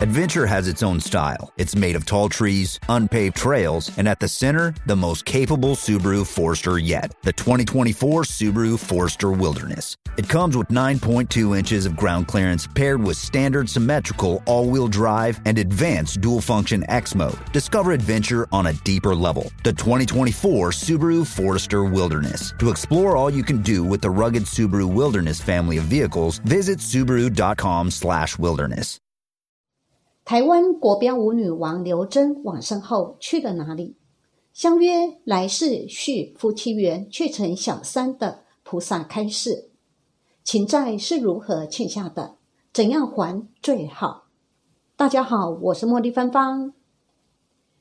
Adventure has its own style. It's made of tall trees, unpaved trails, and at the center, the most capable Subaru Forester yet the 2024 Subaru Forester Wilderness. It comes with 9.2 inches of ground clearance paired with standard symmetrical all wheel drive and advanced dual function X mode. Discover adventure on a deeper level. The 2024 Subaru Forester Wilderness. To explore all you can do with the rugged Subaru Wilderness family of vehicles, visit Subaru.com/slash wilderness. 台湾国标舞女王刘真往生后去了哪里？相约来世续夫妻缘，却成小三的菩萨开示：情债是如何欠下的？怎样还最好？大家好，我是茉莉芬芳。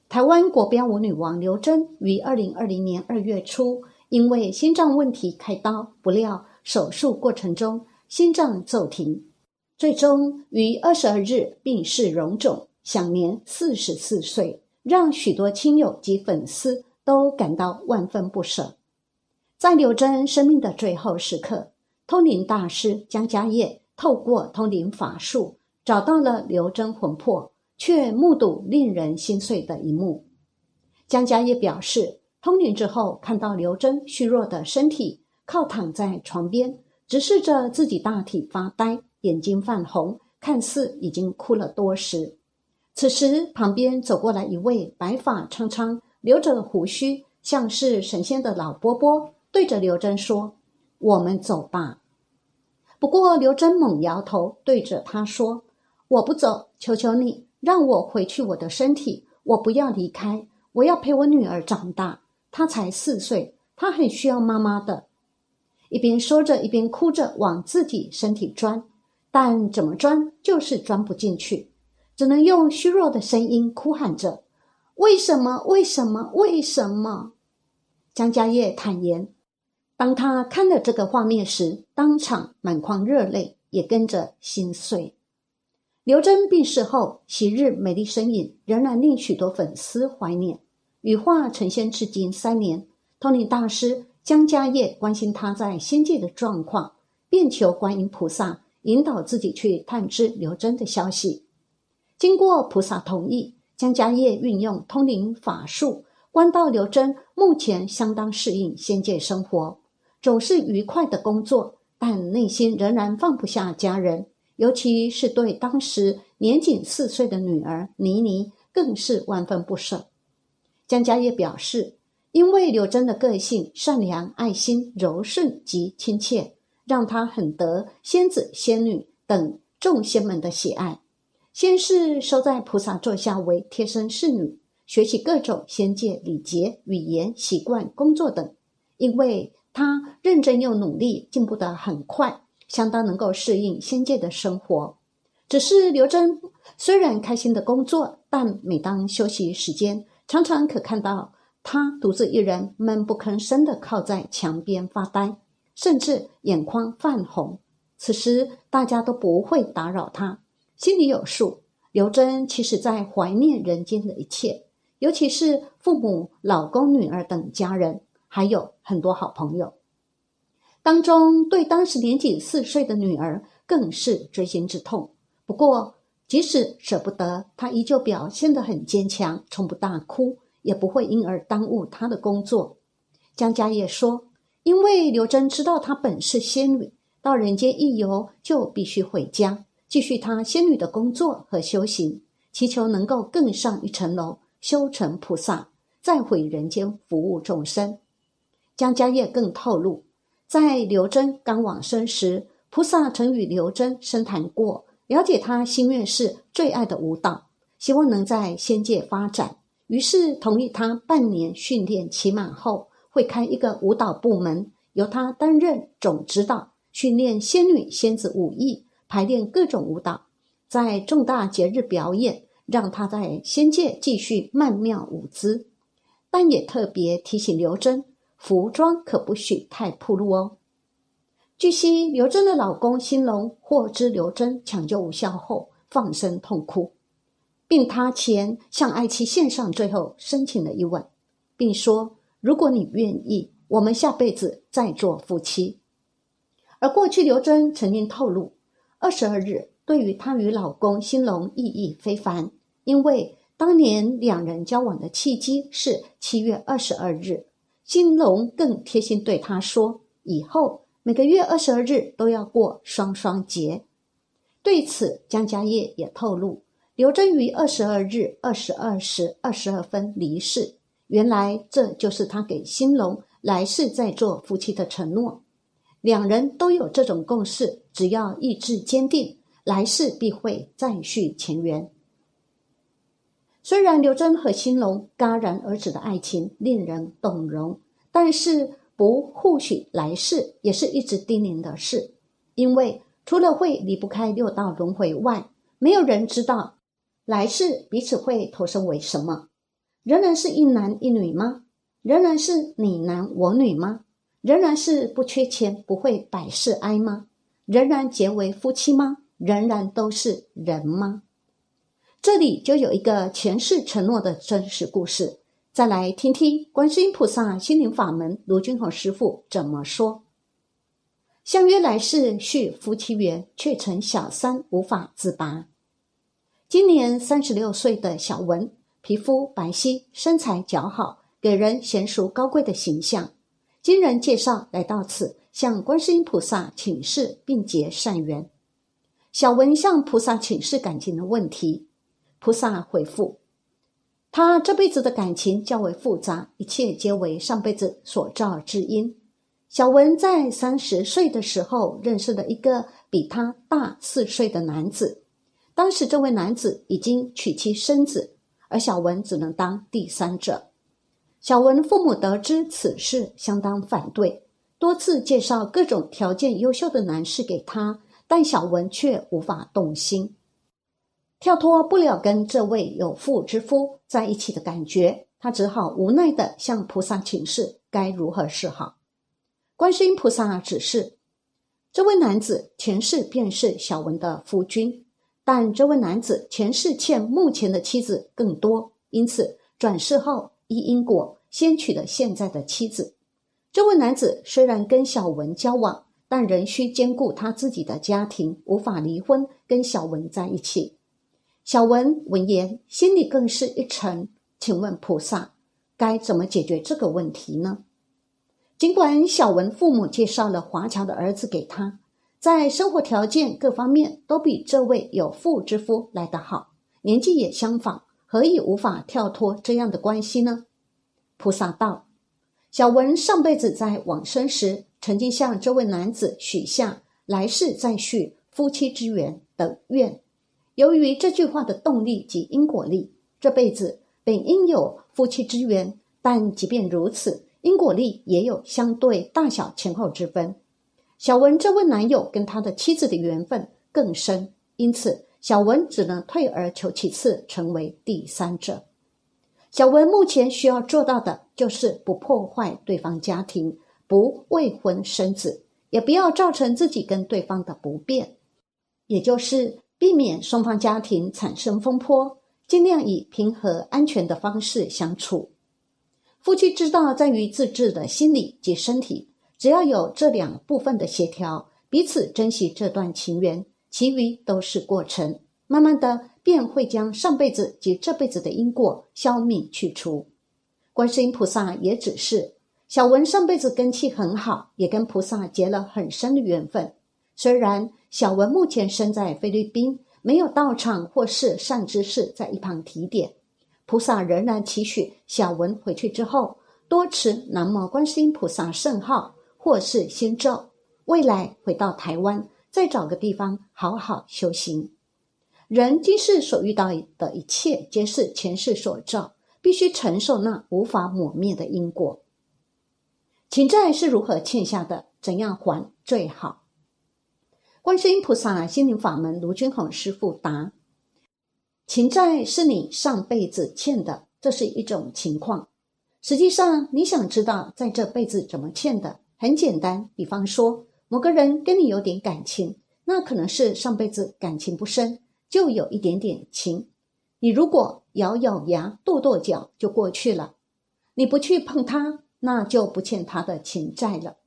台湾国标舞女王刘真于二零二零年二月初因为心脏问题开刀，不料手术过程中心脏骤停。最终于二十二日病逝荣总，享年四十四岁，让许多亲友及粉丝都感到万分不舍。在刘真生命的最后时刻，通灵大师江家业透过通灵法术找到了刘真魂魄，却目睹令人心碎的一幕。江家业表示，通灵之后看到刘真虚弱的身体靠躺在床边，直视着自己大体发呆。眼睛泛红，看似已经哭了多时。此时，旁边走过来一位白发苍苍、留着胡须、像是神仙的老伯伯，对着刘真说：“我们走吧。”不过，刘真猛摇头，对着他说：“我不走，求求你，让我回去我的身体。我不要离开，我要陪我女儿长大。她才四岁，她很需要妈妈的。”一边说着，一边哭着往自己身体钻。但怎么钻就是钻不进去，只能用虚弱的声音哭喊着：“为什么？为什么？为什么？”江家业坦言，当他看了这个画面时，当场满眶热泪，也跟着心碎。刘真病逝后，昔日美丽身影仍然令许多粉丝怀念。羽化成仙至今三年，通灵大师江家业关心他在仙界的状况，便求观音菩萨。引导自己去探知刘真的消息。经过菩萨同意，江家业运用通灵法术，观到刘真目前相当适应仙界生活，总是愉快的工作，但内心仍然放不下家人，尤其是对当时年仅四岁的女儿妮妮，更是万分不舍。江家业表示，因为刘真的个性善良、爱心、柔顺及亲切。让他很得仙子、仙女等众仙们的喜爱。先是收在菩萨座下为贴身侍女，学习各种仙界礼节、语言、习惯、工作等。因为他认真又努力，进步得很快，相当能够适应仙界的生活。只是刘真虽然开心的工作，但每当休息时间，常常可看到他独自一人闷不吭声的靠在墙边发呆。甚至眼眶泛红，此时大家都不会打扰他，心里有数。刘真其实在怀念人间的一切，尤其是父母、老公、女儿等家人，还有很多好朋友。当中对当时年仅四岁的女儿更是锥心之痛。不过，即使舍不得，她依旧表现得很坚强，从不大哭，也不会因而耽误他的工作。江家业说。因为刘真知道她本是仙女，到人间一游就必须回家，继续她仙女的工作和修行，祈求能够更上一层楼，修成菩萨，再回人间服务众生。江家业更透露，在刘真刚往生时，菩萨曾与刘真深谈过，了解他心愿是最爱的舞蹈，希望能在仙界发展，于是同意他半年训练期满后。会开一个舞蹈部门，由他担任总指导，训练仙女仙子武艺，排练各种舞蹈，在重大节日表演，让他在仙界继续曼妙舞姿。但也特别提醒刘真，服装可不许太暴露哦。据悉，刘真的老公兴隆获知刘真抢救无效后，放声痛哭，并他前向爱妻献上最后深情的一吻，并说。如果你愿意，我们下辈子再做夫妻。而过去刘真曾经透露，二十二日对于她与老公兴隆意义非凡，因为当年两人交往的契机是七月二十二日。兴隆更贴心对她说：“以后每个月二十二日都要过双双节。”对此，江家业也透露，刘真于二十二日二十二时二十二分离世。原来这就是他给兴隆来世再做夫妻的承诺。两人都有这种共识，只要意志坚定，来世必会再续前缘。虽然刘真和兴隆戛然而止的爱情令人动容，但是不互许来世也是一直叮咛的事，因为。除了会离不开六道轮回外，没有人知道来世彼此会投生为什么。仍然是一男一女吗？仍然是你男我女吗？仍然是不缺钱不会百事哀吗？仍然结为夫妻吗？仍然都是人吗？这里就有一个前世承诺的真实故事。再来听听观世音菩萨心灵法门卢君宏师傅怎么说。相约来世续夫妻缘，却成小三无法自拔。今年三十六岁的小文，皮肤白皙，身材姣好，给人娴熟高贵的形象。经人介绍来到此，向观世音菩萨请示并结善缘。小文向菩萨请示感情的问题，菩萨回复：他这辈子的感情较为复杂，一切皆为上辈子所造之因。小文在三十岁的时候认识了一个比他大四岁的男子，当时这位男子已经娶妻生子，而小文只能当第三者。小文父母得知此事，相当反对，多次介绍各种条件优秀的男士给他，但小文却无法动心，跳脱不了跟这位有妇之夫在一起的感觉，他只好无奈的向菩萨请示该如何是好。观世音菩萨指示，这位男子前世便是小文的夫君，但这位男子前世欠目前的妻子更多，因此转世后依因果先娶了现在的妻子。这位男子虽然跟小文交往，但仍需兼顾他自己的家庭，无法离婚跟小文在一起。小文闻言，心里更是一沉。请问菩萨，该怎么解决这个问题呢？尽管小文父母介绍了华侨的儿子给他，在生活条件各方面都比这位有妇之夫来得好，年纪也相仿，何以无法跳脱这样的关系呢？菩萨道：小文上辈子在往生时，曾经向这位男子许下来世再续夫妻之缘的愿。由于这句话的动力及因果力，这辈子本应有夫妻之缘，但即便如此。因果力也有相对大小前后之分。小文这位男友跟他的妻子的缘分更深，因此小文只能退而求其次，成为第三者。小文目前需要做到的就是不破坏对方家庭，不未婚生子，也不要造成自己跟对方的不便，也就是避免双方家庭产生风波，尽量以平和安全的方式相处。夫妻之道在于自制的心理及身体，只要有这两部分的协调，彼此珍惜这段情缘，其余都是过程。慢慢的，便会将上辈子及这辈子的因果消灭去除。观世音菩萨也指示小文上辈子根气很好，也跟菩萨结了很深的缘分。虽然小文目前身在菲律宾，没有到场或是善知识在一旁提点。菩萨仍然期许小文回去之后多持南无观世音菩萨圣号，或是先咒，未来回到台湾，再找个地方好好修行。人今世所遇到的一切，皆是前世所造，必须承受那无法抹灭的因果。情债是如何欠下的？怎样还最好？观世音菩萨心灵法门卢君宏师父答。情债是你上辈子欠的，这是一种情况。实际上，你想知道在这辈子怎么欠的，很简单。比方说，某个人跟你有点感情，那可能是上辈子感情不深，就有一点点情。你如果咬咬牙、跺跺脚就过去了，你不去碰他，那就不欠他的情债了。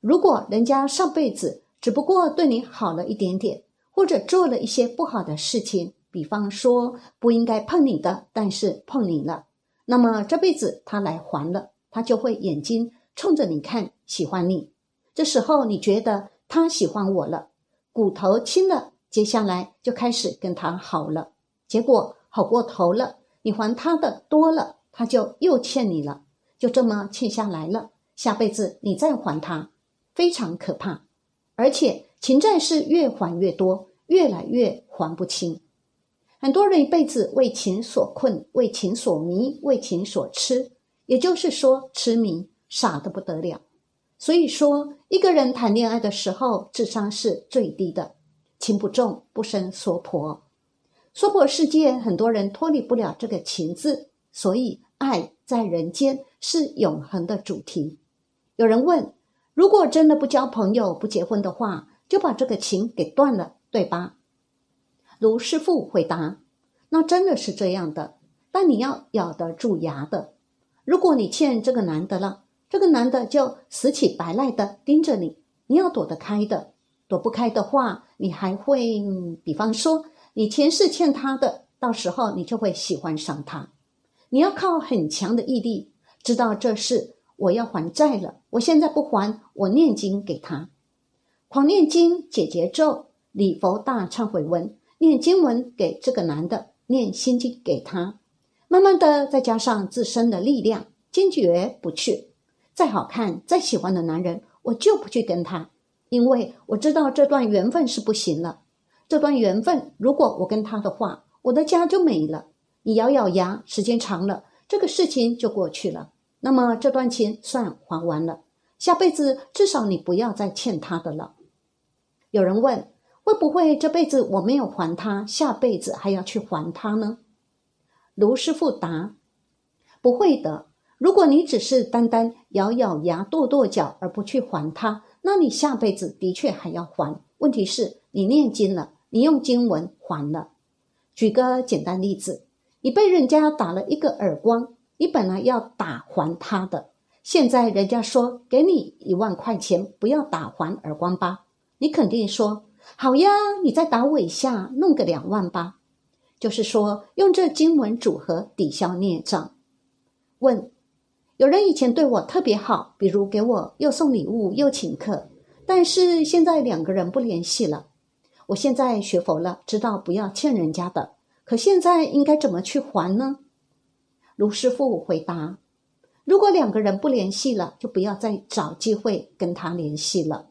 如果人家上辈子只不过对你好了一点点。或者做了一些不好的事情，比方说不应该碰你的，但是碰你了，那么这辈子他来还了，他就会眼睛冲着你看，喜欢你。这时候你觉得他喜欢我了，骨头亲了，接下来就开始跟他好了，结果好过头了，你还他的多了，他就又欠你了，就这么欠下来了，下辈子你再还他，非常可怕，而且。情债是越还越多，越来越还不清。很多人一辈子为情所困，为情所迷，为情所痴，也就是说痴迷，傻得不得了。所以说，一个人谈恋爱的时候，智商是最低的，情不重不生娑婆。娑婆世界，很多人脱离不了这个情字，所以爱在人间是永恒的主题。有人问：如果真的不交朋友、不结婚的话？就把这个情给断了，对吧？卢师傅回答：“那真的是这样的，但你要咬得住牙的。如果你欠这个男的了，这个男的就死乞白赖的盯着你，你要躲得开的。躲不开的话，你还会，比方说你前世欠他的，到时候你就会喜欢上他。你要靠很强的毅力，知道这事我要还债了，我现在不还，我念经给他。”狂念经解结咒，礼佛大忏悔文，念经文给这个男的，念心经给他，慢慢的再加上自身的力量，坚决不去。再好看、再喜欢的男人，我就不去跟他，因为我知道这段缘分是不行了。这段缘分，如果我跟他的话，我的家就没了。你咬咬牙，时间长了，这个事情就过去了。那么这段情算还完了，下辈子至少你不要再欠他的了。有人问：会不会这辈子我没有还他，下辈子还要去还他呢？卢师傅答：不会的。如果你只是单单咬咬牙、跺跺脚而不去还他，那你下辈子的确还要还。问题是你念经了，你用经文还了。举个简单例子：你被人家打了一个耳光，你本来要打还他的，现在人家说给你一万块钱，不要打还耳光吧。你肯定说好呀，你再打我一下，弄个两万吧。就是说，用这经文组合抵消孽障。问：有人以前对我特别好，比如给我又送礼物又请客，但是现在两个人不联系了。我现在学佛了，知道不要欠人家的，可现在应该怎么去还呢？卢师傅回答：如果两个人不联系了，就不要再找机会跟他联系了。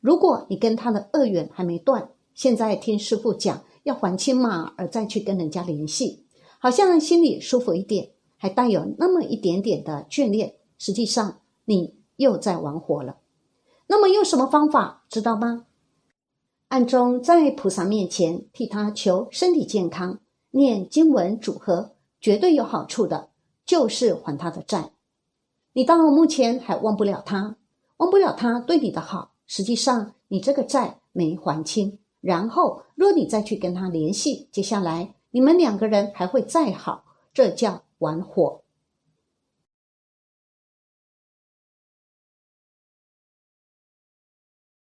如果你跟他的恶缘还没断，现在听师傅讲要还清嘛，而再去跟人家联系，好像心里舒服一点，还带有那么一点点的眷恋。实际上你又在玩火了。那么用什么方法知道吗？暗中在菩萨面前替他求身体健康，念经文组合，绝对有好处的，就是还他的债。你到目前还忘不了他，忘不了他对你的好。实际上，你这个债没还清，然后若你再去跟他联系，接下来你们两个人还会再好，这叫玩火。